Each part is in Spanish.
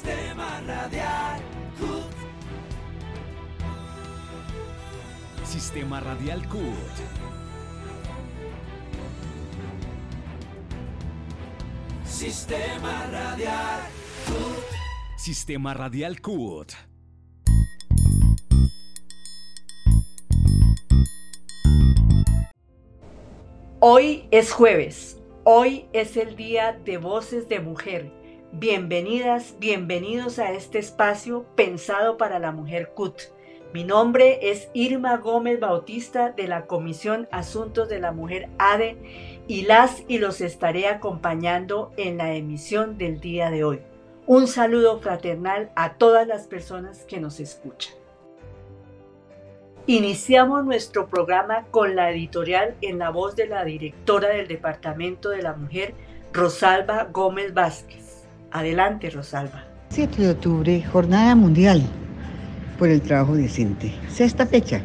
Sistema Radial CUT. Sistema Radial CUT. Sistema Radial CUT. Sistema Radial CUT. Hoy es jueves. Hoy es el día de Voces de Mujer. Bienvenidas, bienvenidos a este espacio pensado para la mujer CUT. Mi nombre es Irma Gómez Bautista de la Comisión Asuntos de la Mujer ADE y las y los estaré acompañando en la emisión del día de hoy. Un saludo fraternal a todas las personas que nos escuchan. Iniciamos nuestro programa con la editorial en la voz de la directora del Departamento de la Mujer, Rosalba Gómez Vázquez. Adelante, Rosalba. 7 de octubre, Jornada Mundial por el Trabajo Decente. Sexta fecha,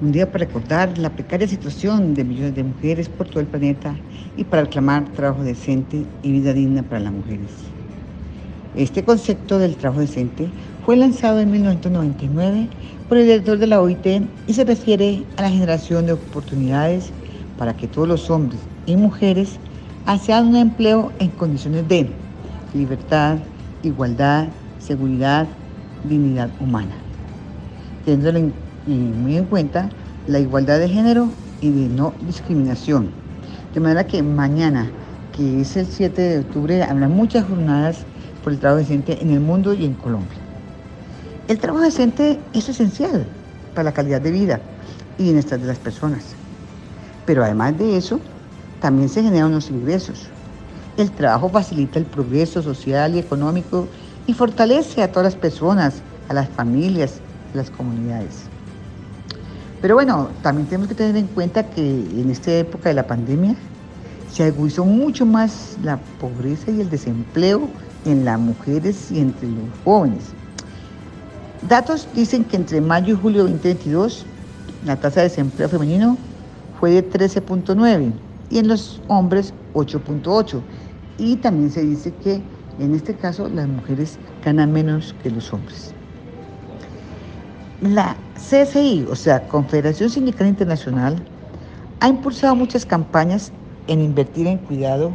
un día para recordar la precaria situación de millones de mujeres por todo el planeta y para reclamar trabajo decente y vida digna para las mujeres. Este concepto del trabajo decente fue lanzado en 1999 por el director de la OIT y se refiere a la generación de oportunidades para que todos los hombres y mujeres hagan un empleo en condiciones de libertad, igualdad, seguridad, dignidad humana, teniendo muy en cuenta la igualdad de género y de no discriminación. De manera que mañana, que es el 7 de octubre, habrá muchas jornadas por el trabajo decente en el mundo y en Colombia. El trabajo decente es esencial para la calidad de vida y bienestar de las personas. Pero además de eso, también se generan unos ingresos. El trabajo facilita el progreso social y económico y fortalece a todas las personas, a las familias, a las comunidades. Pero bueno, también tenemos que tener en cuenta que en esta época de la pandemia se agudizó mucho más la pobreza y el desempleo en las mujeres y entre los jóvenes. Datos dicen que entre mayo y julio de 2022 la tasa de desempleo femenino fue de 13.9 y en los hombres 8.8. Y también se dice que en este caso las mujeres ganan menos que los hombres. La CSI, o sea, Confederación Sindical Internacional, ha impulsado muchas campañas en invertir en cuidado,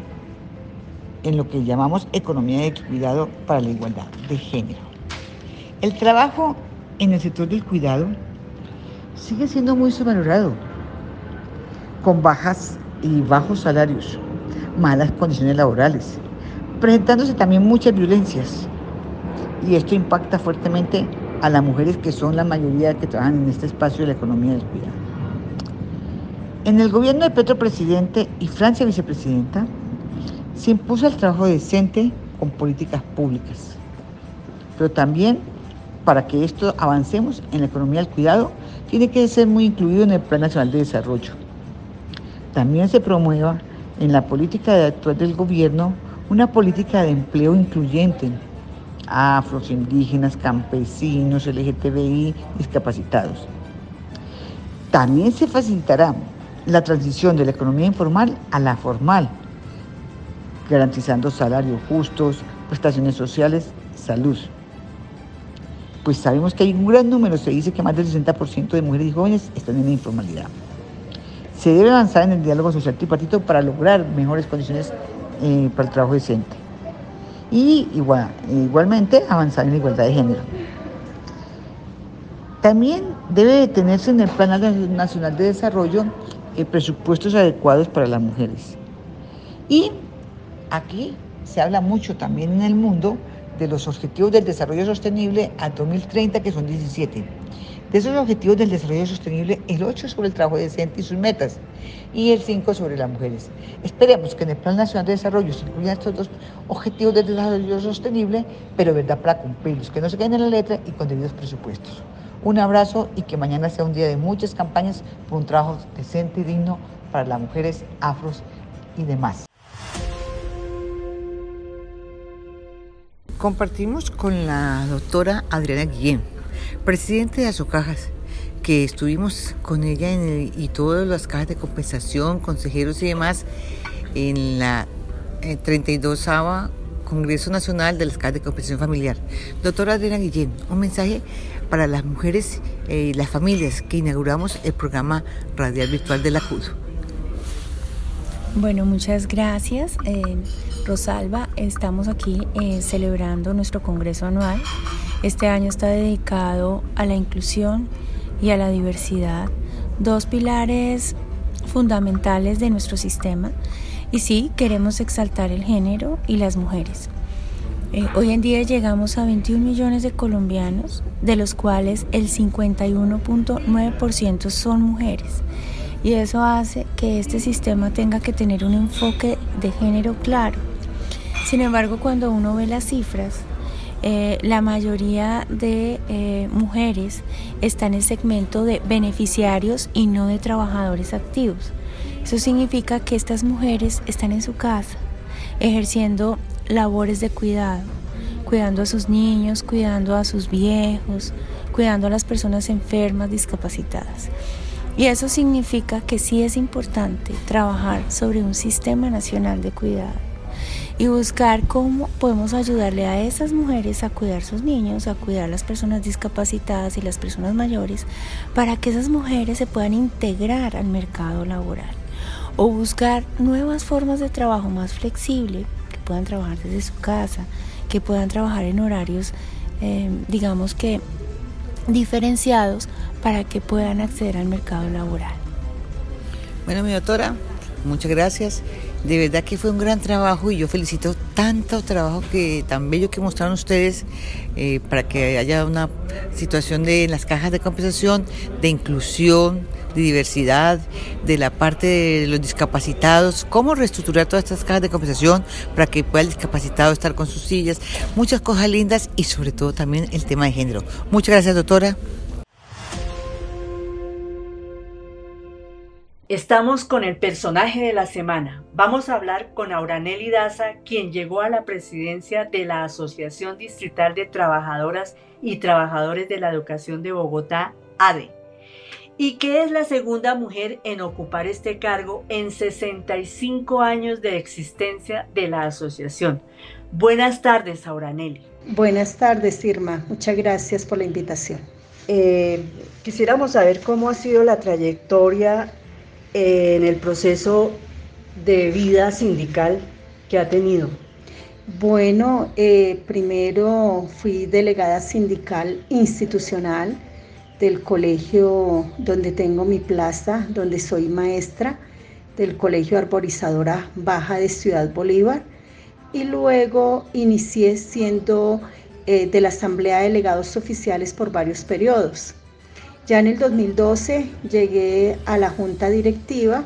en lo que llamamos economía de cuidado para la igualdad de género. El trabajo en el sector del cuidado sigue siendo muy sobrevalorado, con bajas y bajos salarios, malas condiciones laborales, presentándose también muchas violencias. Y esto impacta fuertemente a las mujeres que son la mayoría que trabajan en este espacio de la economía del cuidado. En el gobierno de Petro presidente y Francia vicepresidenta, se impuso el trabajo decente con políticas públicas, pero también para que esto avancemos en la economía del cuidado, tiene que ser muy incluido en el Plan Nacional de Desarrollo. También se promueva en la política actual del gobierno una política de empleo incluyente, afros, indígenas, campesinos, LGTBI, discapacitados. También se facilitará la transición de la economía informal a la formal, garantizando salarios justos, prestaciones sociales, salud pues sabemos que hay un gran número, se dice que más del 60% de mujeres y jóvenes están en la informalidad. Se debe avanzar en el diálogo social tripartito para lograr mejores condiciones eh, para el trabajo decente. Y igual, igualmente avanzar en la igualdad de género. También debe tenerse en el Plan Nacional de Desarrollo eh, presupuestos adecuados para las mujeres. Y aquí se habla mucho también en el mundo de los Objetivos del Desarrollo Sostenible a 2030, que son 17. De esos Objetivos del Desarrollo Sostenible, el 8 sobre el trabajo decente y sus metas, y el 5 sobre las mujeres. Esperemos que en el Plan Nacional de Desarrollo se incluyan estos dos Objetivos del Desarrollo Sostenible, pero verdad para cumplirlos, que no se queden en la letra y con debidos presupuestos. Un abrazo y que mañana sea un día de muchas campañas por un trabajo decente y digno para las mujeres afros y demás. compartimos con la doctora Adriana Guillén, presidente de Azocajas, que estuvimos con ella en y todas las cajas de compensación, consejeros y demás, en la 32 eh, Congreso Nacional de las Cajas de Compensación Familiar. Doctora Adriana Guillén, un mensaje para las mujeres y las familias que inauguramos el programa radial virtual de la CUD. Bueno, muchas gracias. Eh, Rosalba, estamos aquí eh, celebrando nuestro Congreso anual. Este año está dedicado a la inclusión y a la diversidad, dos pilares fundamentales de nuestro sistema. Y sí, queremos exaltar el género y las mujeres. Eh, hoy en día llegamos a 21 millones de colombianos, de los cuales el 51.9% son mujeres y eso hace que este sistema tenga que tener un enfoque de género claro. Sin embargo, cuando uno ve las cifras, eh, la mayoría de eh, mujeres está en el segmento de beneficiarios y no de trabajadores activos. Eso significa que estas mujeres están en su casa, ejerciendo labores de cuidado, cuidando a sus niños, cuidando a sus viejos, cuidando a las personas enfermas, discapacitadas. Y eso significa que sí es importante trabajar sobre un sistema nacional de cuidado y buscar cómo podemos ayudarle a esas mujeres a cuidar sus niños, a cuidar a las personas discapacitadas y las personas mayores, para que esas mujeres se puedan integrar al mercado laboral o buscar nuevas formas de trabajo más flexible, que puedan trabajar desde su casa, que puedan trabajar en horarios, eh, digamos que diferenciados para que puedan acceder al mercado laboral. Bueno, mi doctora, muchas gracias. De verdad que fue un gran trabajo y yo felicito tanto trabajo que tan bello que mostraron ustedes eh, para que haya una situación de las cajas de compensación, de inclusión, de diversidad, de la parte de los discapacitados, cómo reestructurar todas estas cajas de compensación para que pueda el discapacitado estar con sus sillas, muchas cosas lindas y sobre todo también el tema de género. Muchas gracias, doctora. Estamos con el personaje de la semana. Vamos a hablar con Auranelli Daza, quien llegó a la presidencia de la Asociación Distrital de Trabajadoras y Trabajadores de la Educación de Bogotá, ADE, y que es la segunda mujer en ocupar este cargo en 65 años de existencia de la asociación. Buenas tardes, Auranelli. Buenas tardes, Irma. Muchas gracias por la invitación. Eh, quisiéramos saber cómo ha sido la trayectoria en el proceso de vida sindical que ha tenido? Bueno, eh, primero fui delegada sindical institucional del colegio donde tengo mi plaza, donde soy maestra, del Colegio Arborizadora Baja de Ciudad Bolívar, y luego inicié siendo eh, de la Asamblea de Delegados Oficiales por varios periodos. Ya en el 2012 llegué a la junta directiva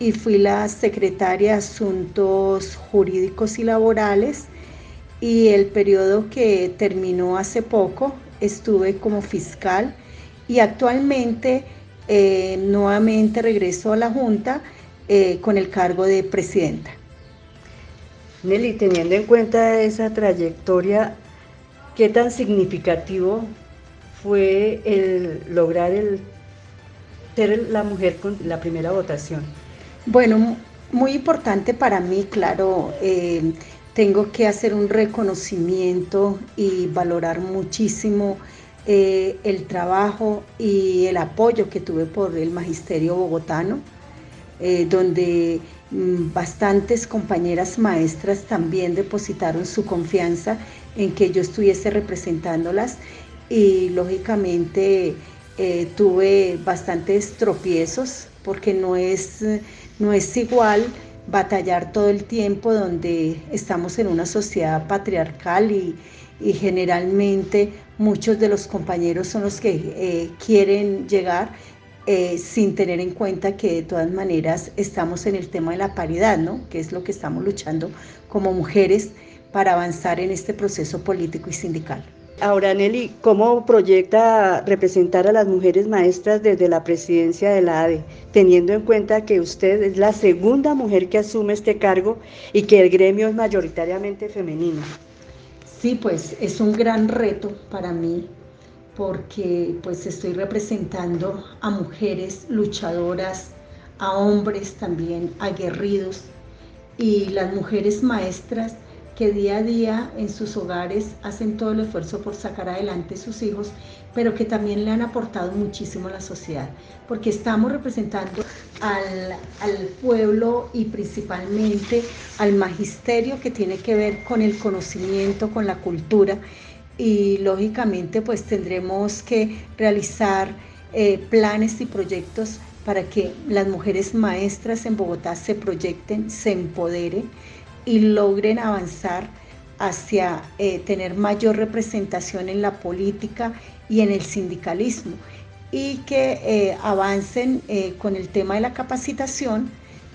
y fui la secretaria de Asuntos Jurídicos y Laborales y el periodo que terminó hace poco estuve como fiscal y actualmente eh, nuevamente regreso a la Junta eh, con el cargo de presidenta. Nelly, teniendo en cuenta esa trayectoria, ¿qué tan significativo fue el lograr el ser la mujer con la primera votación? Bueno, muy importante para mí, claro. Eh, tengo que hacer un reconocimiento y valorar muchísimo eh, el trabajo y el apoyo que tuve por el magisterio bogotano, eh, donde mm, bastantes compañeras maestras también depositaron su confianza en que yo estuviese representándolas y lógicamente eh, tuve bastantes tropiezos porque no es, no es igual batallar todo el tiempo donde estamos en una sociedad patriarcal y, generalmente muchos de los compañeros son los que eh, quieren llegar eh, sin tener en cuenta que de todas maneras estamos en el tema de la paridad, ¿no? que es lo que estamos luchando como mujeres para avanzar en este proceso político y sindical. Ahora, Nelly, ¿cómo proyecta representar a las mujeres maestras desde la presidencia de la ADE, teniendo en cuenta que usted es la segunda mujer que asume este cargo y que el gremio es mayoritariamente femenino? Sí, pues es un gran reto para mí porque pues estoy representando a mujeres luchadoras, a hombres también aguerridos y las mujeres maestras que día a día en sus hogares hacen todo el esfuerzo por sacar adelante sus hijos, pero que también le han aportado muchísimo a la sociedad, porque estamos representando al, al, pueblo y principalmente al magisterio que tiene que ver con el conocimiento, con la cultura y lógicamente pues tendremos que realizar eh, planes y proyectos para que las mujeres maestras en Bogotá se proyecten, se empoderen y logren avanzar hacia eh, tener mayor representación en la política y en el sindicalismo y que eh, avancen eh, con el tema de la capacitación,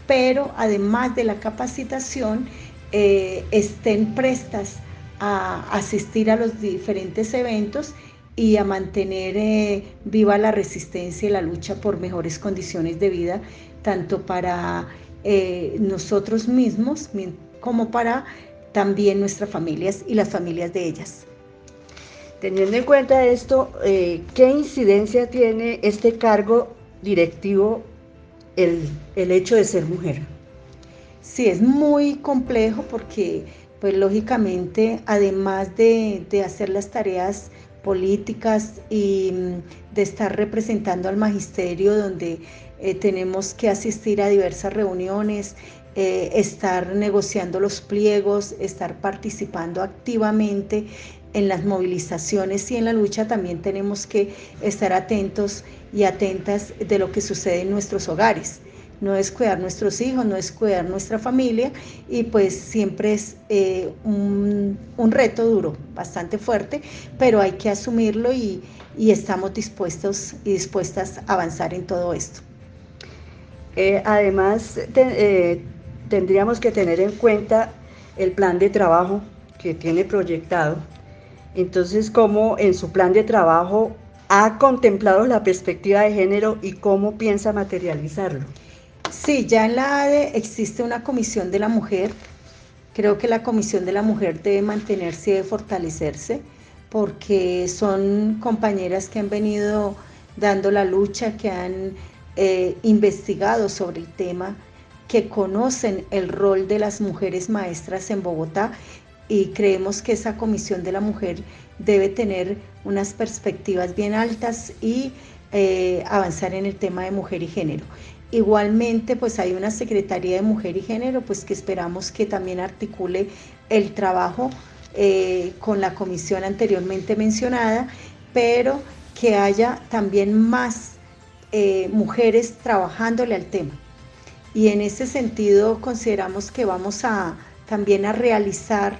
pero además de la capacitación estén prestas a asistir a los diferentes eventos y a mantener viva la resistencia y la lucha por mejores condiciones de vida, tanto para nosotros mismos, como para también nuestras familias y las familias de ellas. Teniendo en cuenta esto, eh, ¿qué incidencia tiene este cargo directivo el, el, hecho de ser mujer? Sí, es muy complejo porque, pues lógicamente, además de, de hacer las tareas políticas y mm, de estar representando al magisterio donde eh, tenemos que asistir a diversas reuniones, eh, estar negociando los pliegos, estar participando activamente en las movilizaciones y en la lucha, también tenemos que estar atentos y atentas de lo que sucede en nuestros hogares. No es cuidar nuestros hijos, no es cuidar nuestra familia y pues siempre es eh, un, reto duro, bastante fuerte, pero hay que asumirlo y, estamos dispuestos y dispuestas a avanzar en todo esto. Eh, además, tendríamos que tener en cuenta el plan de trabajo que tiene proyectado. Entonces, cómo en su plan de trabajo ha contemplado la perspectiva de género y cómo piensa materializarlo. Sí, ya en la ADE existe una comisión de la mujer. Creo que la comisión de la mujer debe mantenerse y debe fortalecerse porque son compañeras que han venido dando la lucha, que han eh, investigado sobre el tema que conocen el rol de las mujeres maestras en Bogotá y creemos que esa comisión de la mujer debe tener unas perspectivas bien altas y eh, avanzar en el tema de mujer y género. Igualmente, pues hay una Secretaría de Mujer y Género, pues que esperamos que también articule el trabajo eh, con la comisión anteriormente mencionada, pero que haya también más eh, mujeres trabajándole al tema y en ese sentido consideramos que vamos a también a realizar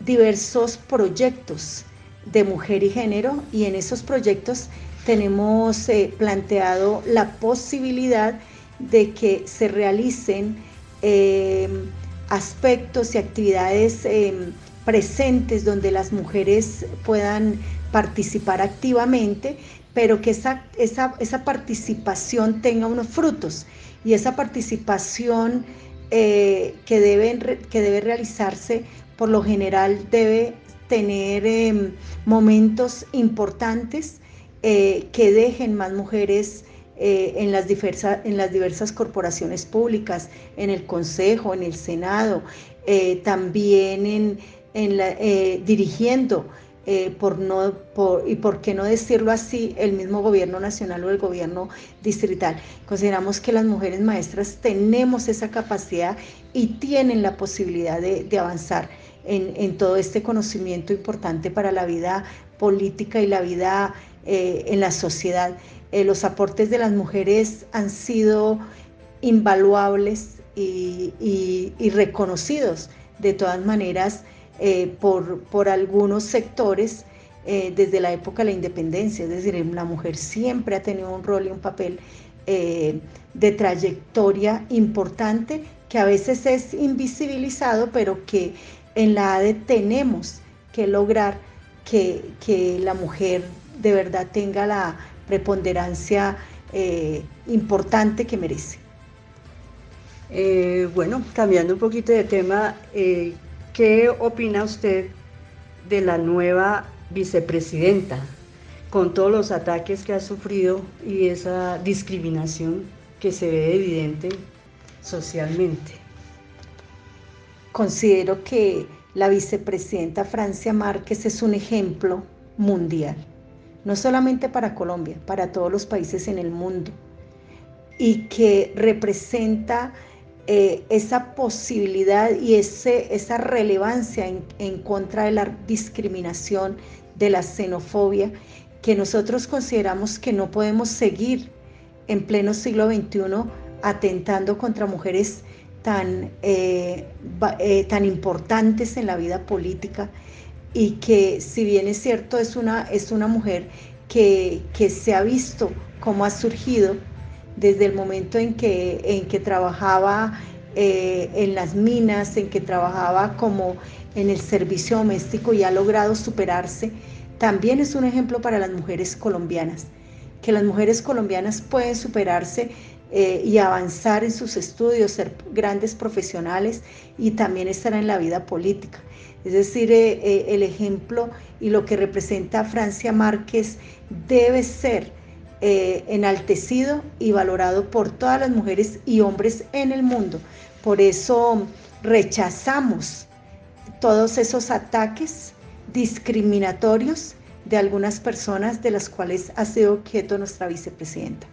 diversos proyectos de mujer y género y en esos proyectos tenemos eh, planteado la posibilidad de que se realicen em, aspectos y actividades em, presentes donde las mujeres puedan participar activamente, pero que esa, esa, esa participación tenga unos frutos y esa participación eh, que, debe, que debe realizarse por lo general debe tener em, momentos importantes eh, que dejen más mujeres eh, en, las diversas, en las diversas corporaciones públicas, en el Consejo, en el Senado, también en, en dirigiendo eh, por no, por, y por qué no decirlo así, el mismo gobierno nacional o el gobierno distrital. Consideramos que las mujeres maestras tenemos esa capacidad y tienen la posibilidad de, avanzar en, todo este conocimiento importante para la vida política y la vida eh, en la sociedad. Eh, los aportes de las mujeres han sido invaluables y, y reconocidos de todas maneras eh, por, por, algunos sectores eh, desde la época de la independencia, es decir, la mujer siempre ha tenido un rol y un papel eh, de trayectoria importante que a veces es invisibilizado, pero que en la ADE tenemos que lograr que, que la mujer de verdad tenga la preponderancia importante que merece. bueno, cambiando un poquito de tema, ¿Qué opina usted de la nueva vicepresidenta con todos los ataques que ha sufrido y esa discriminación que se ve evidente socialmente? considero que la vicepresidenta Francia Márquez es un ejemplo mundial, no solamente para Colombia, para todos los países en el mundo, y que representa eh, esa posibilidad y ese, esa relevancia en, en contra de la discriminación, de la xenofobia, que nosotros consideramos que no podemos seguir en pleno siglo XXI atentando contra mujeres tan, eh, eh, tan importantes en la vida política y que si bien es cierto es una, es una mujer que, que se ha visto cómo ha surgido desde el momento en que, en que trabajaba eh, en las minas, en que trabajaba como en el servicio doméstico y ha logrado superarse, también es un ejemplo para las mujeres colombianas, que las mujeres colombianas pueden superarse eh, y avanzar en sus estudios, ser grandes profesionales y también estar en la vida política. Es decir, eh, eh, el ejemplo y lo que representa Francia Márquez debe ser enaltecido y valorado por todas las mujeres y hombres en el mundo. Por eso rechazamos todos esos ataques discriminatorios de algunas personas de las cuales ha sido objeto nuestra vicepresidenta.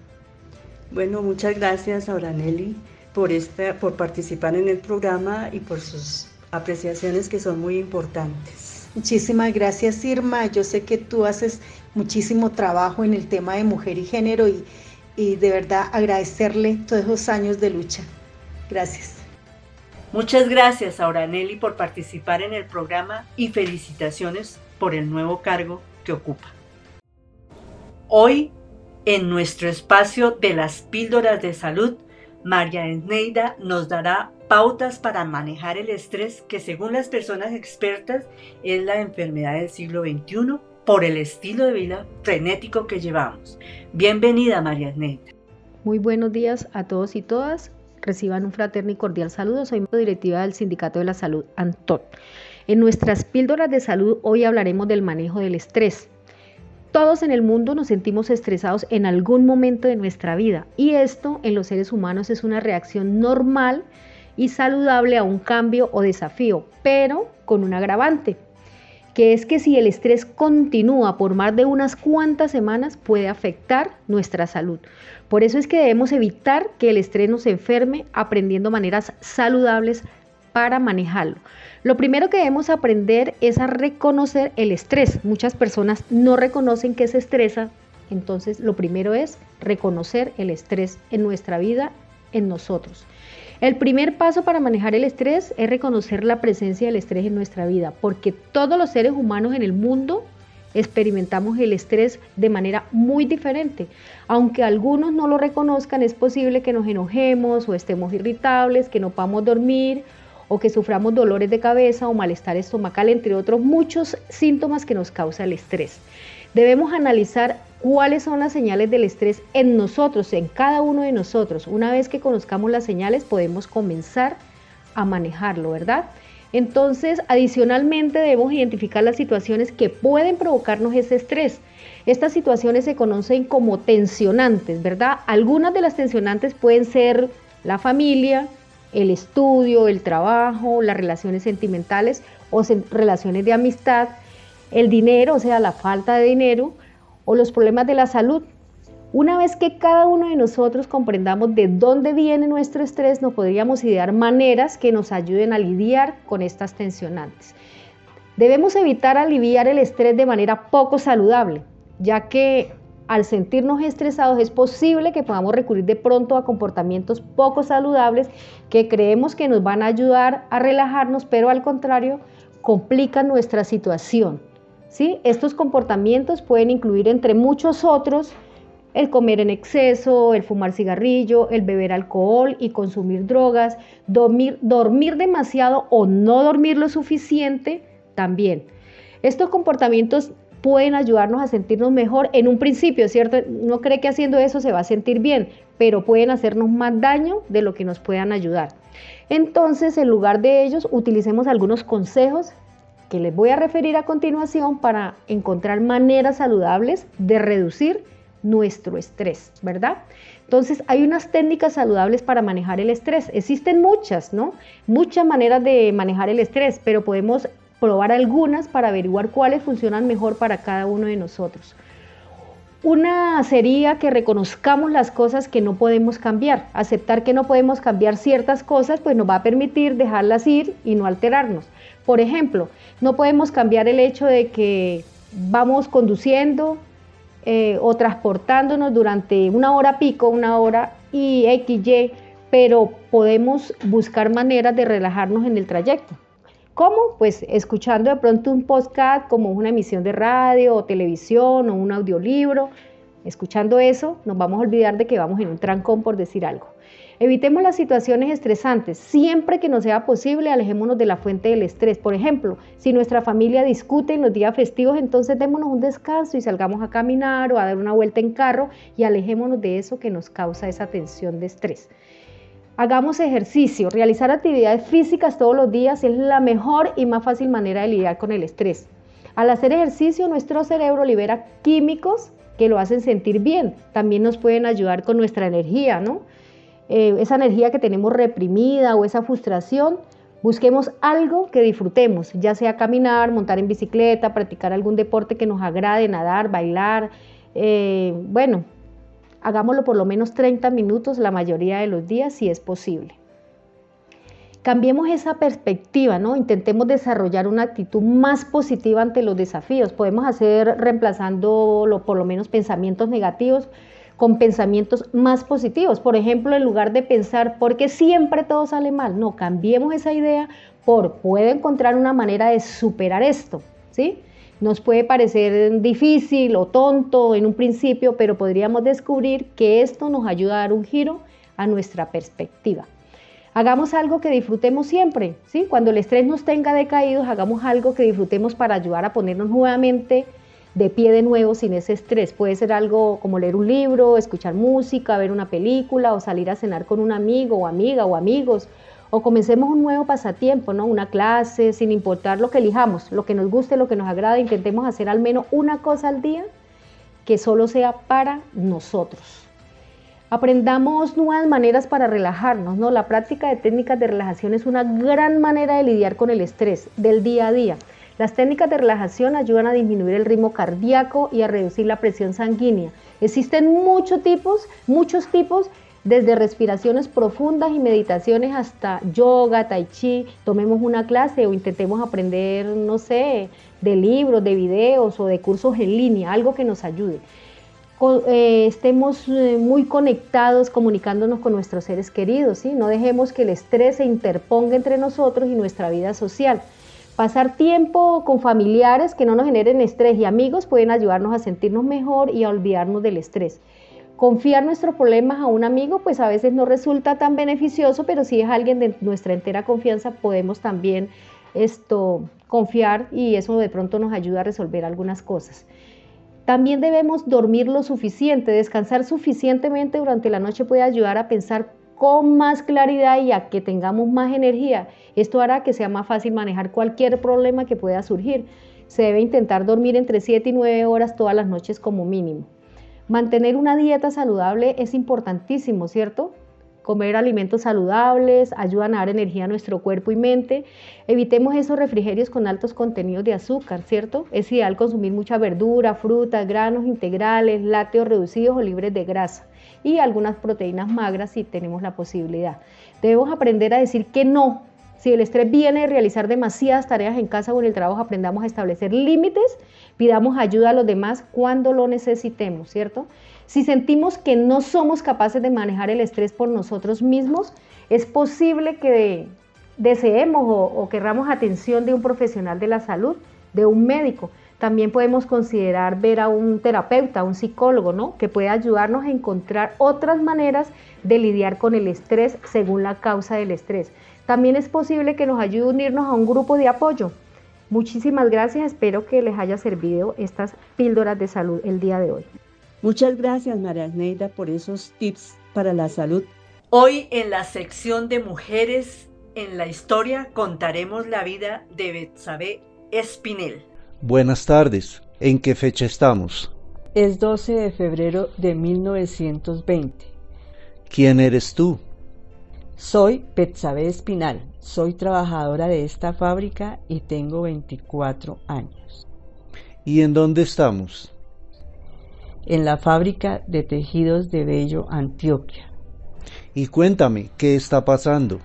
Bueno, muchas gracias, Auranelli, por, por participar en el programa y por sus apreciaciones que son muy importantes. Muchísimas gracias, Irma. Yo sé que tú haces muchísimo trabajo en el tema de mujer y género y, y de verdad agradecerle todos esos años de lucha. Gracias. Muchas gracias, Auranelli, por participar en el programa y felicitaciones por el nuevo cargo que ocupa. Hoy en nuestro espacio de las píldoras de salud, María Esneida nos dará pautas para manejar el estrés que según las personas expertas es la enfermedad del siglo XXI por el estilo de vida frenético que llevamos. Bienvenida María Esneida. Muy buenos días a todos y todas. Reciban un fraterno y cordial saludo. Soy directiva del Sindicato de la Salud, Antón. En nuestras píldoras de salud hoy hablaremos del manejo del estrés. Todos en el mundo nos sentimos estresados en algún momento de nuestra vida y esto en los seres humanos es una reacción normal y saludable a un cambio o desafío, pero con un agravante, que es que si el estrés continúa por más de unas cuantas semanas puede afectar nuestra salud. Por eso es que debemos evitar que el estrés nos enferme aprendiendo maneras saludables para manejarlo. Lo primero que debemos aprender es a reconocer el estrés. Muchas personas no reconocen que se estresa, entonces lo primero es reconocer el estrés en nuestra vida, en nosotros. El primer paso para manejar el estrés es reconocer la presencia del estrés en nuestra vida, porque todos los seres humanos en el mundo experimentamos el estrés de manera muy diferente. Aunque algunos no lo reconozcan, es posible que nos enojemos o estemos irritables, que no podamos dormir o que suframos dolores de cabeza o malestar estomacal, entre otros muchos síntomas que nos causa el estrés. Debemos analizar cuáles son las señales del estrés en nosotros, en cada uno de nosotros. Una vez que conozcamos las señales podemos comenzar a manejarlo, ¿verdad? Entonces, adicionalmente debemos identificar las situaciones que pueden provocarnos ese estrés. Estas situaciones se conocen como tensionantes, ¿verdad? Algunas de las tensionantes pueden ser la familia, el estudio, el trabajo, las relaciones sentimentales o relaciones de amistad, el dinero, o sea, la falta de dinero, o los problemas de la salud. Una vez que cada uno de nosotros comprendamos de dónde viene nuestro estrés, nos podríamos idear maneras que nos ayuden a lidiar con estas tensionantes. Debemos evitar aliviar el estrés de manera poco saludable, ya que al sentirnos estresados es posible que podamos recurrir de pronto a comportamientos poco saludables que creemos que nos van a ayudar a relajarnos, pero al contrario, complican nuestra situación. Estos comportamientos pueden incluir, entre muchos otros, el comer en exceso, el fumar cigarrillo, el beber alcohol y consumir drogas, dormir, dormir demasiado o no dormir lo suficiente también. Estos comportamientos pueden ayudarnos a sentirnos mejor en un principio, ¿cierto? No cree que haciendo eso se va a sentir bien, pero pueden hacernos más daño de lo que nos puedan ayudar. Entonces, en lugar de ellos, utilicemos algunos consejos que les voy a referir a continuación para encontrar maneras saludables de reducir nuestro estrés, ¿verdad? Entonces, hay unas técnicas saludables para manejar el estrés. Existen muchas, ¿no? Muchas maneras de manejar el estrés, pero podemos probar algunas para averiguar cuáles funcionan mejor para cada uno de nosotros. Una sería que reconozcamos las cosas que no podemos cambiar. Aceptar que no podemos cambiar ciertas cosas, pues nos va a permitir dejarlas ir y no alterarnos. Por ejemplo, no podemos cambiar el hecho de que vamos conduciendo eh, o transportándonos durante una hora pico, una hora y XY, pero podemos buscar maneras de relajarnos en el trayecto. ¿Cómo? Pues escuchando de pronto un podcast como una emisión de radio o televisión o un audiolibro. Escuchando eso, nos vamos a olvidar de que vamos en un trancón por decir algo. Evitemos las situaciones estresantes. Siempre que nos sea posible, alejémonos de la fuente del estrés. Por ejemplo, si nuestra familia discute en los días festivos, entonces démonos un descanso y salgamos a caminar o a dar una vuelta en carro y alejémonos de eso que nos causa esa tensión de estrés. Hagamos ejercicio, realizar actividades físicas todos los días es la mejor y más fácil manera de lidiar con el estrés. Al hacer ejercicio, nuestro cerebro libera químicos que lo hacen sentir bien. También nos pueden ayudar con nuestra energía, ¿no? Eh, esa energía que tenemos reprimida o esa frustración, busquemos algo que disfrutemos, ya sea caminar, montar en bicicleta, practicar algún deporte que nos agrade, nadar, bailar, eh, bueno, Hagámoslo por lo menos 30 minutos la mayoría de los días si es posible. Cambiemos esa perspectiva, ¿no? Intentemos desarrollar una actitud más positiva ante los desafíos. Podemos hacer reemplazando por lo menos pensamientos negativos con pensamientos más positivos. Por ejemplo, en lugar de pensar, ¿por qué siempre todo sale mal? No, cambiemos esa idea por, puedo encontrar una manera de superar esto, ¿sí? Nos puede parecer difícil o tonto en un principio, pero podríamos descubrir que esto nos ayuda a dar un giro a nuestra perspectiva. Hagamos algo que disfrutemos siempre, ¿sí? Cuando el estrés nos tenga decaídos, hagamos algo que disfrutemos para ayudar a ponernos nuevamente de pie de nuevo sin ese estrés. Puede ser algo como leer un libro, escuchar música, ver una película o salir a cenar con un amigo o amiga o amigos o comencemos un nuevo pasatiempo, ¿no? Una clase, sin importar lo que elijamos, lo que nos guste, lo que nos agrade, intentemos hacer al menos una cosa al día que solo sea para nosotros. Aprendamos nuevas maneras para relajarnos, ¿no? La práctica de técnicas de relajación es una gran manera de lidiar con el estrés del día a día. Las técnicas de relajación ayudan a disminuir el ritmo cardíaco y a reducir la presión sanguínea. Existen muchos tipos, muchos tipos desde respiraciones profundas y meditaciones hasta yoga, tai chi, tomemos una clase o intentemos aprender, no sé, de libros, de videos o de cursos en línea, algo que nos ayude. Eh, estemos eh, muy conectados comunicándonos con nuestros seres queridos, ¿sí? no dejemos que el estrés se interponga entre nosotros y nuestra vida social. Pasar tiempo con familiares que no nos generen estrés y amigos pueden ayudarnos a sentirnos mejor y a olvidarnos del estrés. Confiar nuestros problemas a un amigo, pues a veces no resulta tan beneficioso, pero si es alguien de nuestra entera confianza, podemos también esto confiar y eso de pronto nos ayuda a resolver algunas cosas. También debemos dormir lo suficiente, descansar suficientemente durante la noche puede ayudar a pensar con más claridad y a que tengamos más energía. Esto hará que sea más fácil manejar cualquier problema que pueda surgir. Se debe intentar dormir entre 7 y 9 horas todas las noches como mínimo. Mantener una dieta saludable es importantísimo, ¿cierto? Comer alimentos saludables ayudan a dar energía a nuestro cuerpo y mente. Evitemos esos refrigerios con altos contenidos de azúcar, ¿cierto? Es ideal consumir mucha verdura, frutas, granos integrales, lácteos reducidos o libres de grasa y algunas proteínas magras si tenemos la posibilidad. Debemos aprender a decir que no si el estrés viene de realizar demasiadas tareas en casa o en el trabajo, aprendamos a establecer límites, pidamos ayuda a los demás cuando lo necesitemos, ¿cierto? Si sentimos que no somos capaces de manejar el estrés por nosotros mismos, es posible que deseemos o, o querramos atención de un profesional de la salud, de un médico. También podemos considerar ver a un terapeuta, un psicólogo, ¿no? Que puede ayudarnos a encontrar otras maneras de lidiar con el estrés según la causa del estrés. También es posible que nos ayude a unirnos a un grupo de apoyo. Muchísimas gracias, espero que les haya servido estas píldoras de salud el día de hoy. Muchas gracias María Neida por esos tips para la salud. Hoy en la sección de mujeres en la historia contaremos la vida de Betsabe Espinel. Buenas tardes, ¿en qué fecha estamos? es 12 de febrero de 1920. ¿Quién eres tú? Soy Betsabe Espinal, soy trabajadora de esta fábrica y tengo 24 años. ¿Y en dónde estamos? En la fábrica de tejidos de Bello, Antioquia. Y cuéntame, ¿qué está pasando?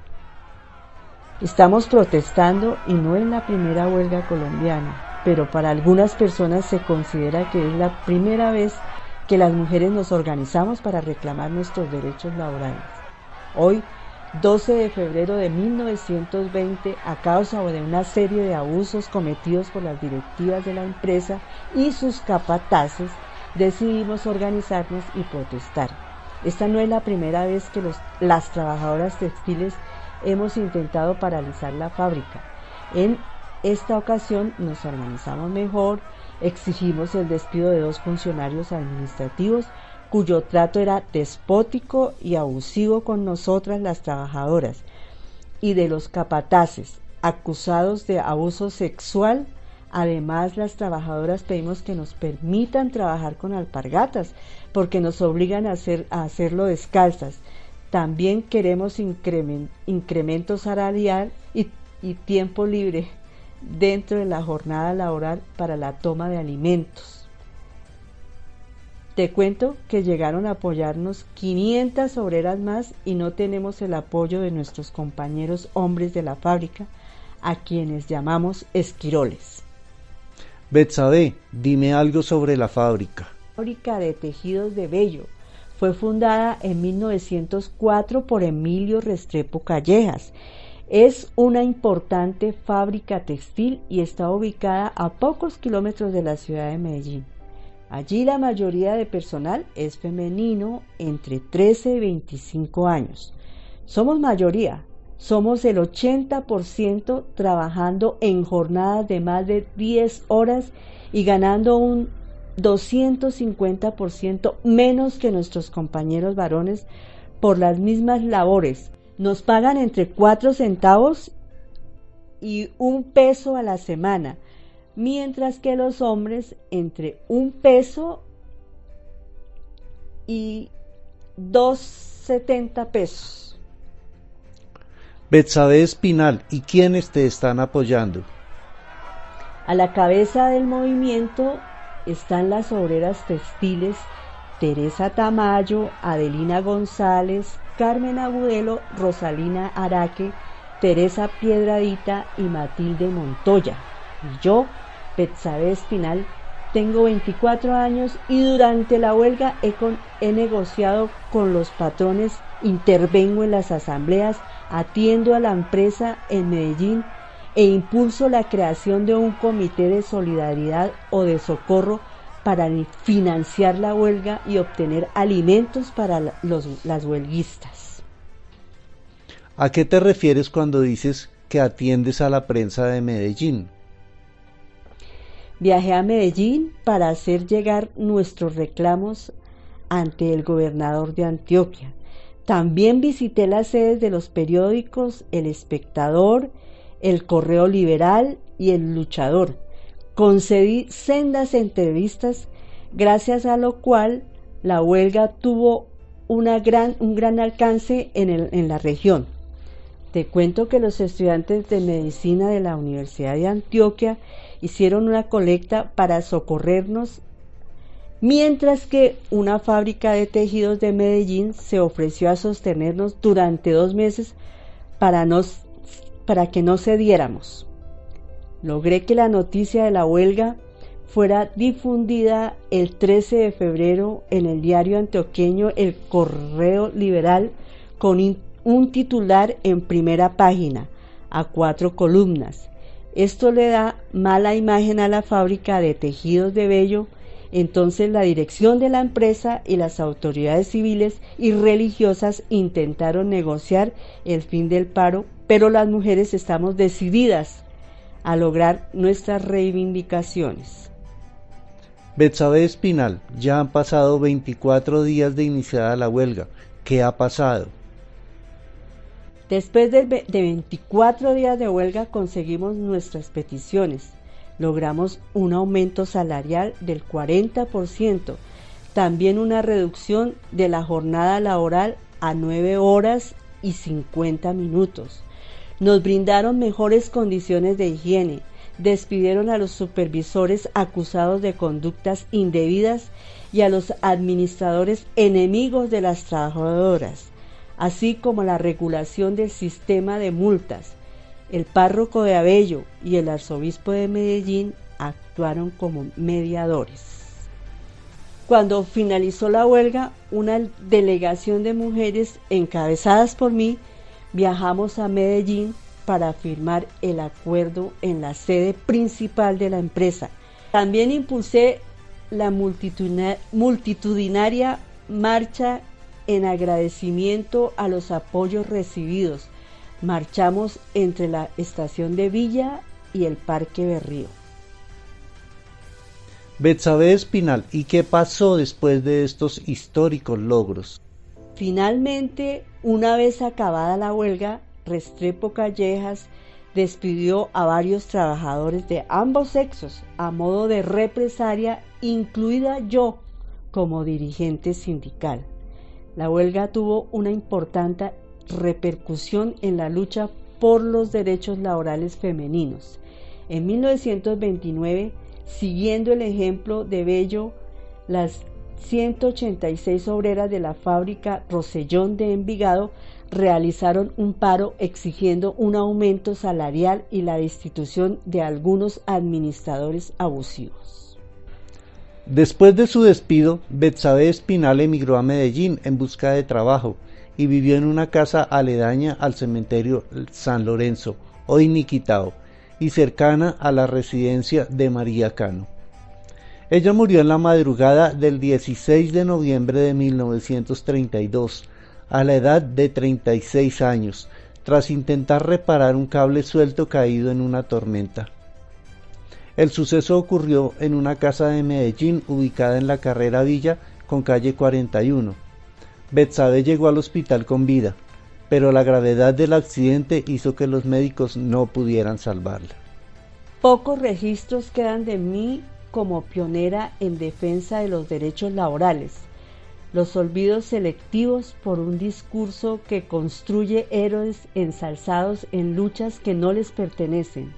Estamos protestando y no es la primera huelga colombiana, pero para algunas personas se considera que es la primera vez que las mujeres nos organizamos para reclamar nuestros derechos laborales. Hoy 12 de febrero de 1920 a causa de una serie de abusos cometidos por las directivas de la empresa y sus capataces, decidimos organizarnos y protestar. Esta no es la primera vez que las trabajadoras textiles hemos intentado paralizar la fábrica. En esta ocasión nos organizamos mejor, exigimos el despido de dos funcionarios administrativos cuyo trato era despótico y abusivo con nosotras las trabajadoras, y de los capataces acusados de abuso sexual. Además, las trabajadoras pedimos que nos permitan trabajar con alpargatas, porque nos obligan a, hacer, a hacerlo descalzas. También queremos incremento salarial y tiempo libre dentro de la jornada laboral para la toma de alimentos. Te cuento que llegaron a apoyarnos 500 obreras más y no tenemos el apoyo de nuestros compañeros hombres de la fábrica, a quienes llamamos esquiroles. Betsabe, dime algo sobre la fábrica. La fábrica de tejidos de Bello fue fundada en 1904 por Emilio Restrepo Callejas. Es una importante fábrica textil y está ubicada a pocos kilómetros de la ciudad de Medellín. Allí la mayoría de personal es femenino entre 13 y 25 años. Somos mayoría, somos el 80% trabajando en jornadas de más de 10 horas y ganando un 250% menos que nuestros compañeros varones por las mismas labores. Nos pagan entre 4 centavos y un peso a la semana mientras que los hombres entre un peso y 2.70 pesos. Betsabe Espinal, ¿y quiénes te están apoyando? A la cabeza del movimiento están las obreras textiles Teresa Tamayo, Adelina González, Carmen Agudelo, Rosalina Araque, Teresa Piedradita y Matilde Montoya. Y yo Betsabe Espinal, tengo 24 años y durante la huelga he, he, negociado con los patrones, intervengo en las asambleas, atiendo a la empresa en Medellín e impulso la creación de un comité de solidaridad o de socorro para financiar la huelga y obtener alimentos para los, las huelguistas. ¿A qué te refieres cuando dices que atiendes a la prensa de Medellín? Viajé a Medellín para hacer llegar nuestros reclamos ante el gobernador de Antioquia. También visité las sedes de los periódicos El Espectador, El Correo Liberal y El Luchador. Concedí sendas entrevistas, gracias a lo cual la huelga tuvo un gran alcance en, la región. Te cuento que los estudiantes de medicina de la Universidad de Antioquia hicieron una colecta para socorrernos, mientras que una fábrica de tejidos de Medellín se ofreció a sostenernos durante dos meses para que no cediéramos. Logré que la noticia de la huelga fuera difundida el 13 de febrero en el diario antioqueño El Correo Liberal con un titular en primera página a cuatro columnas. Esto le da mala imagen a la fábrica de tejidos de vello, entonces la dirección de la empresa y las autoridades civiles y religiosas intentaron negociar el fin del paro, pero las mujeres estamos decididas a lograr nuestras reivindicaciones. Betsabe Espinal, ya han pasado 24 días de iniciada la huelga. ¿Qué ha pasado? Después de, 24 días de huelga conseguimos nuestras peticiones. Logramos un aumento salarial del 40%, también una reducción de la jornada laboral a 9 horas y 50 minutos. Nos brindaron mejores condiciones de higiene, despidieron a los supervisores acusados de conductas indebidas y a los administradores enemigos de las trabajadoras, así como la regulación del sistema de multas. El párroco de Abello y el arzobispo de Medellín actuaron como mediadores. Cuando finalizó la huelga, una delegación de mujeres encabezadas por mí viajamos a Medellín para firmar el acuerdo en la sede principal de la empresa. También impulsé la multitudinaria marcha en agradecimiento a los apoyos recibidos. Marchamos entre la estación de Villa y el Parque Berrío. Betsabe Espinal, ¿y qué pasó después de estos históricos logros? Finalmente, una vez acabada la huelga, Restrepo Callejas despidió a varios trabajadores de ambos sexos a modo de represalia, incluida yo como dirigente sindical. La huelga tuvo una importante repercusión en la lucha por los derechos laborales femeninos. En 1929, siguiendo el ejemplo de Bello, las 186 obreras de la fábrica Rosellón de Envigado realizaron un paro exigiendo un aumento salarial y la destitución de algunos administradores abusivos. Después de su despido, Betsabe Espinal emigró a Medellín en busca de trabajo y vivió en una casa aledaña al cementerio San Lorenzo, hoy Niquitao, y cercana a la residencia de María Cano. Ella murió en la madrugada del 16 de noviembre de 1932, a la edad de 36 años, tras intentar reparar un cable suelto caído en una tormenta. El suceso ocurrió en una casa de Medellín ubicada en la carrera Villa con calle 41. Betsabe llegó al hospital con vida, pero la gravedad del accidente hizo que los médicos no pudieran salvarla. Pocos registros quedan de mí como pionera en defensa de los derechos laborales, los olvidos selectivos por un discurso que construye héroes ensalzados en luchas que no les pertenecen,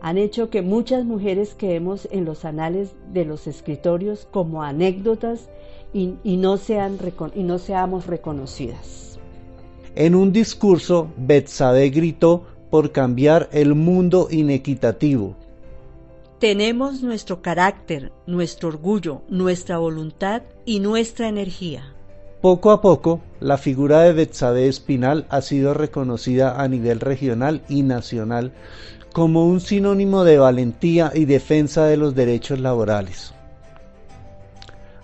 han hecho que muchas mujeres quedemos en los anales de los escritorios como anécdotas y, no, sean, y no seamos reconocidas. En un discurso, Betsabe gritó por cambiar el mundo inequitativo, tenemos nuestro carácter, nuestro orgullo, nuestra voluntad y nuestra energía. Poco a poco, la figura de Betsabe Espinal ha sido reconocida a nivel regional y nacional como un sinónimo de valentía y defensa de los derechos laborales.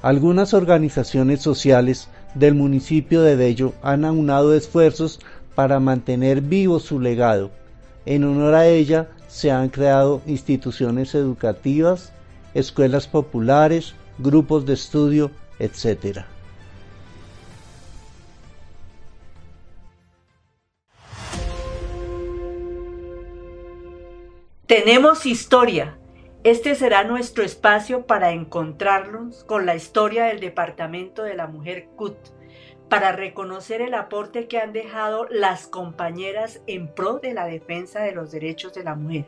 Algunas organizaciones sociales del municipio de Bello han aunado esfuerzos para mantener vivo su legado. En honor a ella se han creado instituciones educativas, escuelas populares, grupos de estudio, etc. Tenemos historia. Este será nuestro espacio para encontrarnos con la historia del Departamento de la Mujer CUT para reconocer el aporte que han dejado las compañeras en pro de la defensa de los derechos de la mujer.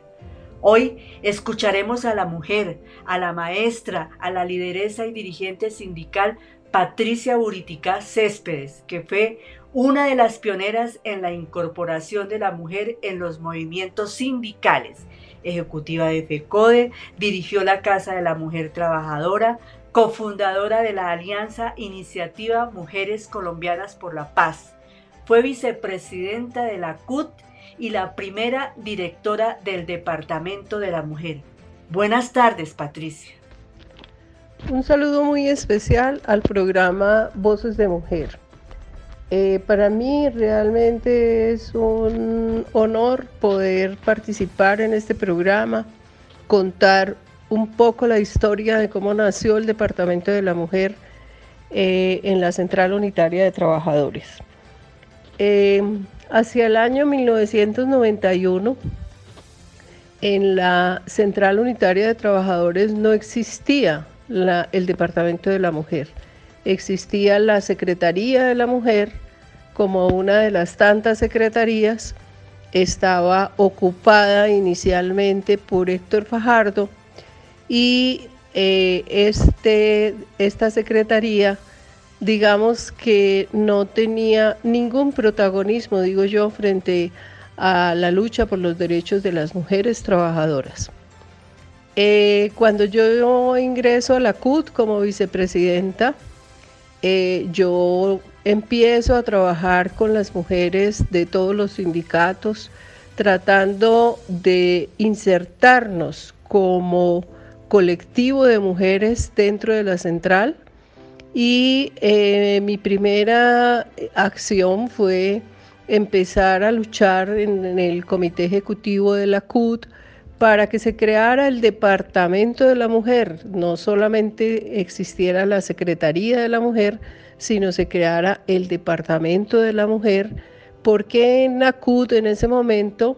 Hoy escucharemos a la mujer, a la maestra, a la lideresa y dirigente sindical Patricia Buritica Céspedes, que fue una de las pioneras en la incorporación de la mujer en los movimientos sindicales. Ejecutiva de FECODE, dirigió la Casa de la Mujer Trabajadora, cofundadora de la Alianza Iniciativa Mujeres Colombianas por la Paz. Fue vicepresidenta de la CUT y la primera directora del Departamento de la Mujer. Buenas tardes, Patricia. Un saludo muy especial al programa Voces de Mujer. Eh, para mí realmente es un honor poder participar en este programa, contar un poco la historia de cómo nació el Departamento de la Mujer eh, en la Central Unitaria de Trabajadores. Eh, hacia el año 1991 en la Central Unitaria de Trabajadores no existía el Departamento de la Mujer. Existía la Secretaría de la Mujer como una de las tantas secretarías. Estaba ocupada inicialmente por Héctor Fajardo y eh, este, esta secretaría digamos que no tenía ningún protagonismo, digo yo, frente a la lucha por los derechos de las mujeres trabajadoras. Eh, cuando yo ingreso a la CUT como vicepresidenta, eh, yo empiezo a trabajar con las mujeres de todos los sindicatos, tratando de insertarnos como colectivo de mujeres dentro de la central. Y eh, mi primera acción fue empezar a luchar en, el comité ejecutivo de la CUT para que se creara el Departamento de la Mujer, no solamente existiera la Secretaría de la Mujer, sino se creara el Departamento de la Mujer, porque en la CUT en ese momento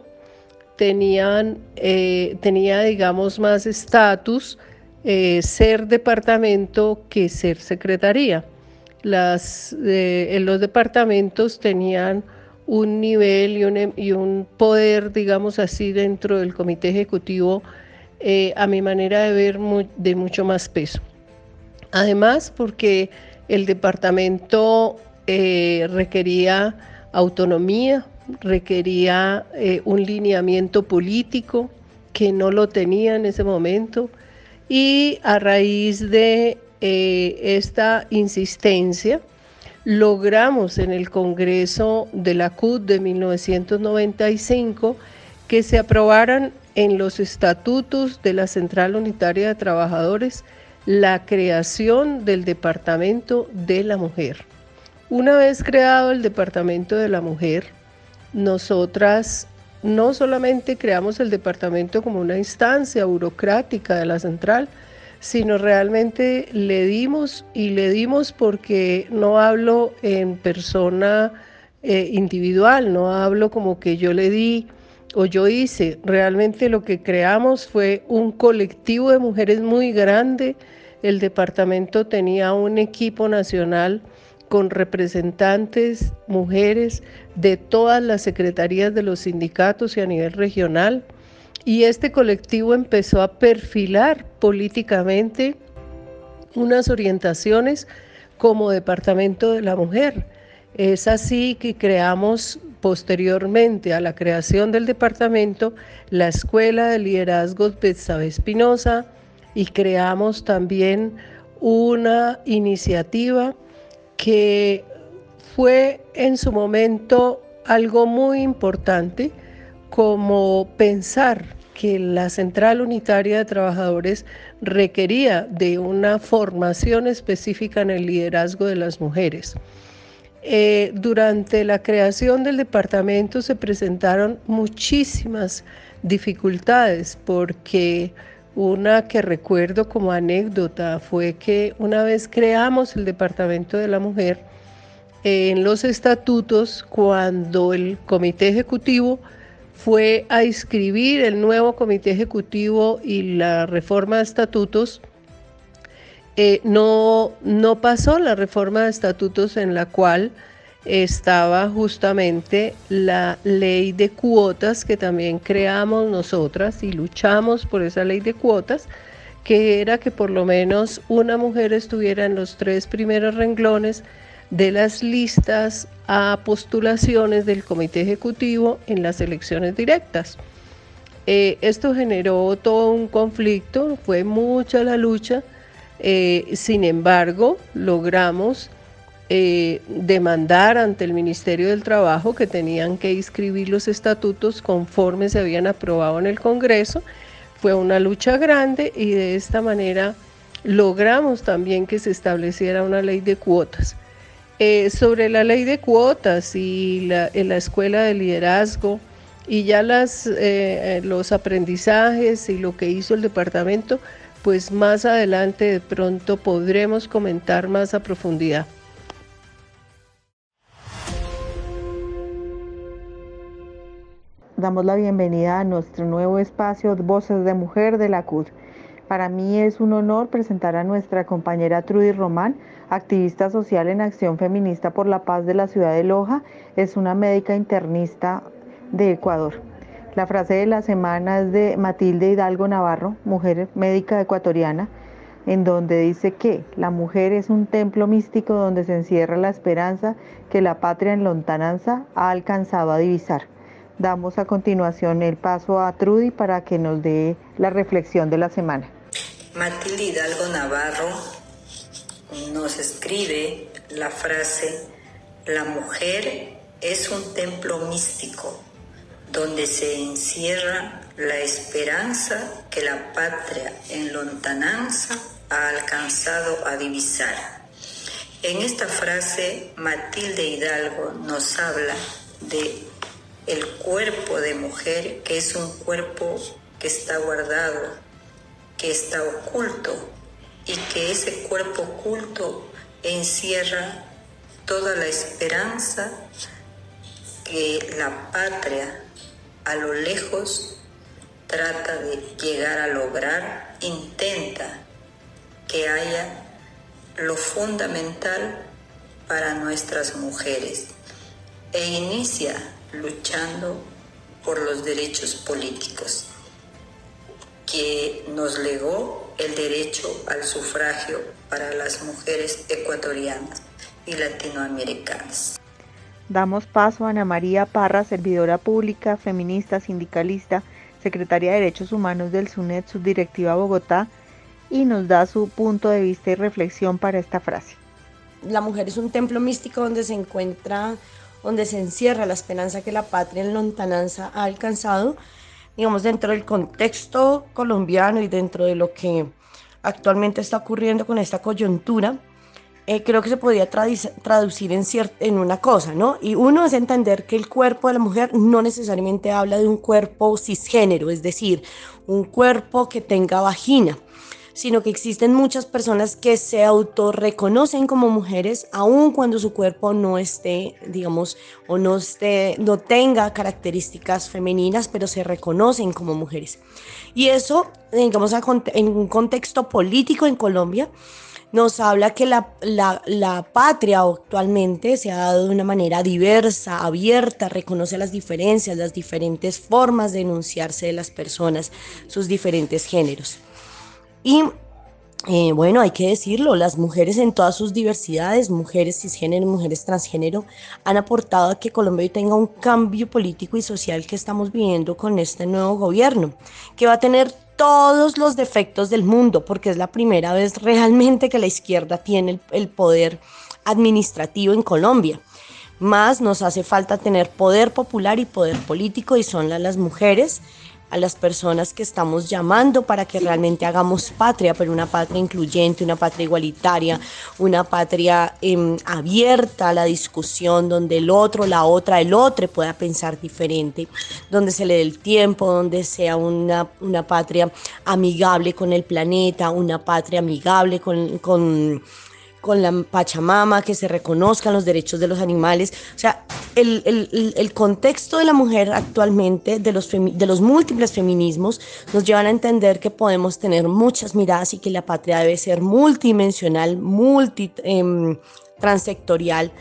tenían, eh, tenía, digamos, más estatus eh, ser departamento que ser secretaría. Las, eh, en los departamentos tenían un nivel y un, em, y un, poder, digamos así, dentro del comité ejecutivo, eh, a mi manera de ver, de mucho más peso. Además, porque el departamento requería autonomía, requería un lineamiento político que no lo tenía en ese momento y a raíz de eh, esta insistencia logramos en el Congreso de la CUT de 1995 que se aprobaran en los estatutos de la Central Unitaria de Trabajadores la creación del Departamento de la Mujer. Una vez creado el Departamento de la Mujer, nosotras no solamente creamos el departamento como una instancia burocrática de la central, sino realmente le dimos y le dimos porque no hablo en persona eh, individual, no hablo como que yo le di o yo hice, realmente lo que creamos fue un colectivo de mujeres muy grande, el departamento tenía un equipo nacional con representantes, mujeres de todas las secretarías de los sindicatos y a nivel regional. Y este colectivo empezó a perfilar políticamente unas orientaciones como Departamento de la Mujer. Es así que creamos posteriormente a la creación del departamento la Escuela de Liderazgos Betsabe Espinosa y creamos también una iniciativa que fue en su momento algo muy importante como pensar que la Central Unitaria de Trabajadores requería de una formación específica en el liderazgo de las mujeres. Eh, durante la creación del departamento se presentaron muchísimas dificultades porque una que recuerdo como anécdota fue que una vez creamos el Departamento de la Mujer, en los estatutos, cuando el comité ejecutivo fue a inscribir el nuevo comité ejecutivo y la reforma de estatutos, eh, no, no pasó la reforma de estatutos en la cual estaba justamente la ley de cuotas que también creamos nosotras y luchamos por esa ley de cuotas, que era que por lo menos una mujer estuviera en los tres primeros renglones de las listas a postulaciones del comité ejecutivo en las elecciones directas. Eh, esto generó todo un conflicto, fue mucha la lucha, eh, sin embargo logramos eh, demandar ante el Ministerio del Trabajo que tenían que inscribir los estatutos conforme se habían aprobado en el Congreso. Fue una lucha grande y de esta manera logramos también que se estableciera una ley de cuotas. Eh, sobre la ley de cuotas y la, en la escuela de liderazgo y ya eh, los aprendizajes y lo que hizo el departamento, pues más adelante de pronto podremos comentar más a profundidad. damos la bienvenida a nuestro nuevo espacio Voces de Mujer de la CUD. Para mí es un honor presentar a nuestra compañera Trudy Román, activista social en Acción Feminista por la Paz de la ciudad de Loja. Es una médica internista de Ecuador. La frase de la semana es de Matilde Hidalgo Navarro, mujer médica ecuatoriana, en donde dice que la mujer es un templo místico donde se encierra la esperanza que la patria en lontananza ha alcanzado a divisar. Damos a continuación el paso a Trudy para que nos dé la reflexión de la semana. Matilde Hidalgo Navarro nos escribe la frase, la mujer es un templo místico donde se encierra la esperanza que la patria en lontananza ha alcanzado a divisar. En esta frase, Matilde Hidalgo nos habla de el cuerpo de mujer, que es un cuerpo que está guardado, que está oculto, y que ese cuerpo oculto encierra toda la esperanza que la patria a lo lejos trata de llegar a lograr, intenta que haya lo fundamental para nuestras mujeres e inicia luchando por los derechos políticos, que nos legó el derecho al sufragio para las mujeres ecuatorianas y latinoamericanas. Damos paso a Ana María Parra, servidora pública, feminista, sindicalista, secretaria de Derechos Humanos del SUNET, subdirectiva Bogotá, y nos da su punto de vista y reflexión para esta frase. La mujer es un templo místico donde se encuentra, donde se encierra la esperanza que la patria en lontananza ha alcanzado, digamos, dentro del contexto colombiano y dentro de lo que actualmente está ocurriendo con esta coyuntura. Eh, creo que se podría traducir en, en una cosa, ¿no? Y uno es entender que el cuerpo de la mujer no necesariamente habla de un cuerpo cisgénero, es decir, un cuerpo que tenga vagina sino que existen muchas personas que se autorreconocen como mujeres aun cuando su cuerpo no esté, digamos, o no, esté, no tenga características femeninas, pero se reconocen como mujeres. Y eso, digamos, en un contexto político en Colombia, nos habla que la, la, la, patria actualmente se ha dado de una manera diversa, abierta, reconoce las diferencias, las diferentes formas de enunciarse de las personas, sus diferentes géneros. Y eh, bueno, hay que decirlo, las mujeres en todas sus diversidades, mujeres cisgénero, mujeres transgénero, han aportado a que Colombia hoy tenga un cambio político y social que estamos viviendo con este nuevo gobierno, que va a tener todos los defectos del mundo, porque es la primera vez realmente que la izquierda tiene el, el poder administrativo en Colombia. Más nos hace falta tener poder popular y poder político y son las mujeres a las personas que estamos llamando para que realmente hagamos patria, pero una patria incluyente, una patria igualitaria, una patria em, abierta a la discusión, donde el otro, la otra, el otro pueda pensar diferente, donde se le dé el tiempo, donde sea una, una patria amigable con el planeta, una patria amigable con, con con la Pachamama, que se reconozcan los derechos de los animales. O sea, el, el, el contexto de la mujer actualmente, de los, de los múltiples feminismos, nos llevan a entender que podemos tener muchas miradas y que la patria debe ser multidimensional, multi, eh, transectorial,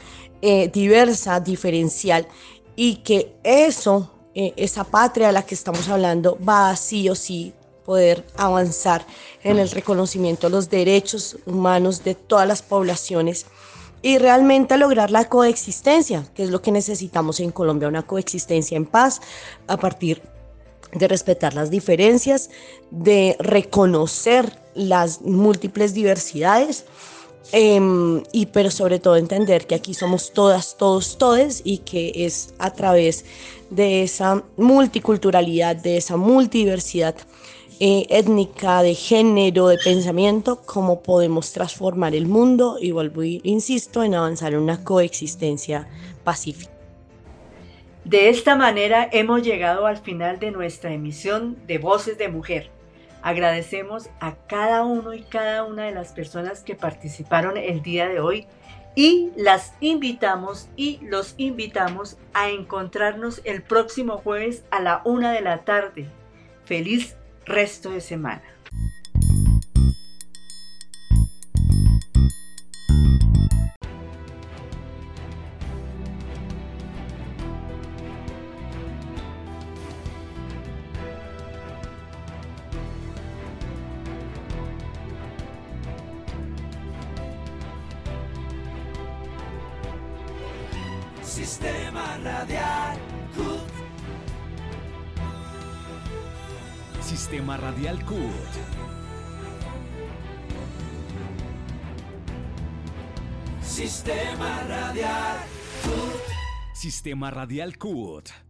eh, diversa, diferencial, y que eso, eh, esa patria a la que estamos hablando, va sí o sí poder avanzar en el reconocimiento de los derechos humanos de todas las poblaciones y realmente lograr la coexistencia, que es lo que necesitamos en Colombia, una coexistencia en paz a partir de respetar las diferencias, de reconocer las múltiples diversidades. Em, y pero sobre todo entender que aquí somos todas, todos, todes y que es a través de esa multiculturalidad, de esa multidiversidad eh, étnica, de género, de pensamiento, cómo podemos transformar el mundo y vuelvo, insisto, en avanzar en una coexistencia pacífica. De esta manera hemos llegado al final de nuestra emisión de Voces de Mujer. Agradecemos a cada uno y cada una de las personas que participaron el día de hoy y las invitamos y los invitamos a encontrarnos el próximo jueves a la una de la tarde. Feliz resto de semana. Sistema Radial Sistema Radial CUT.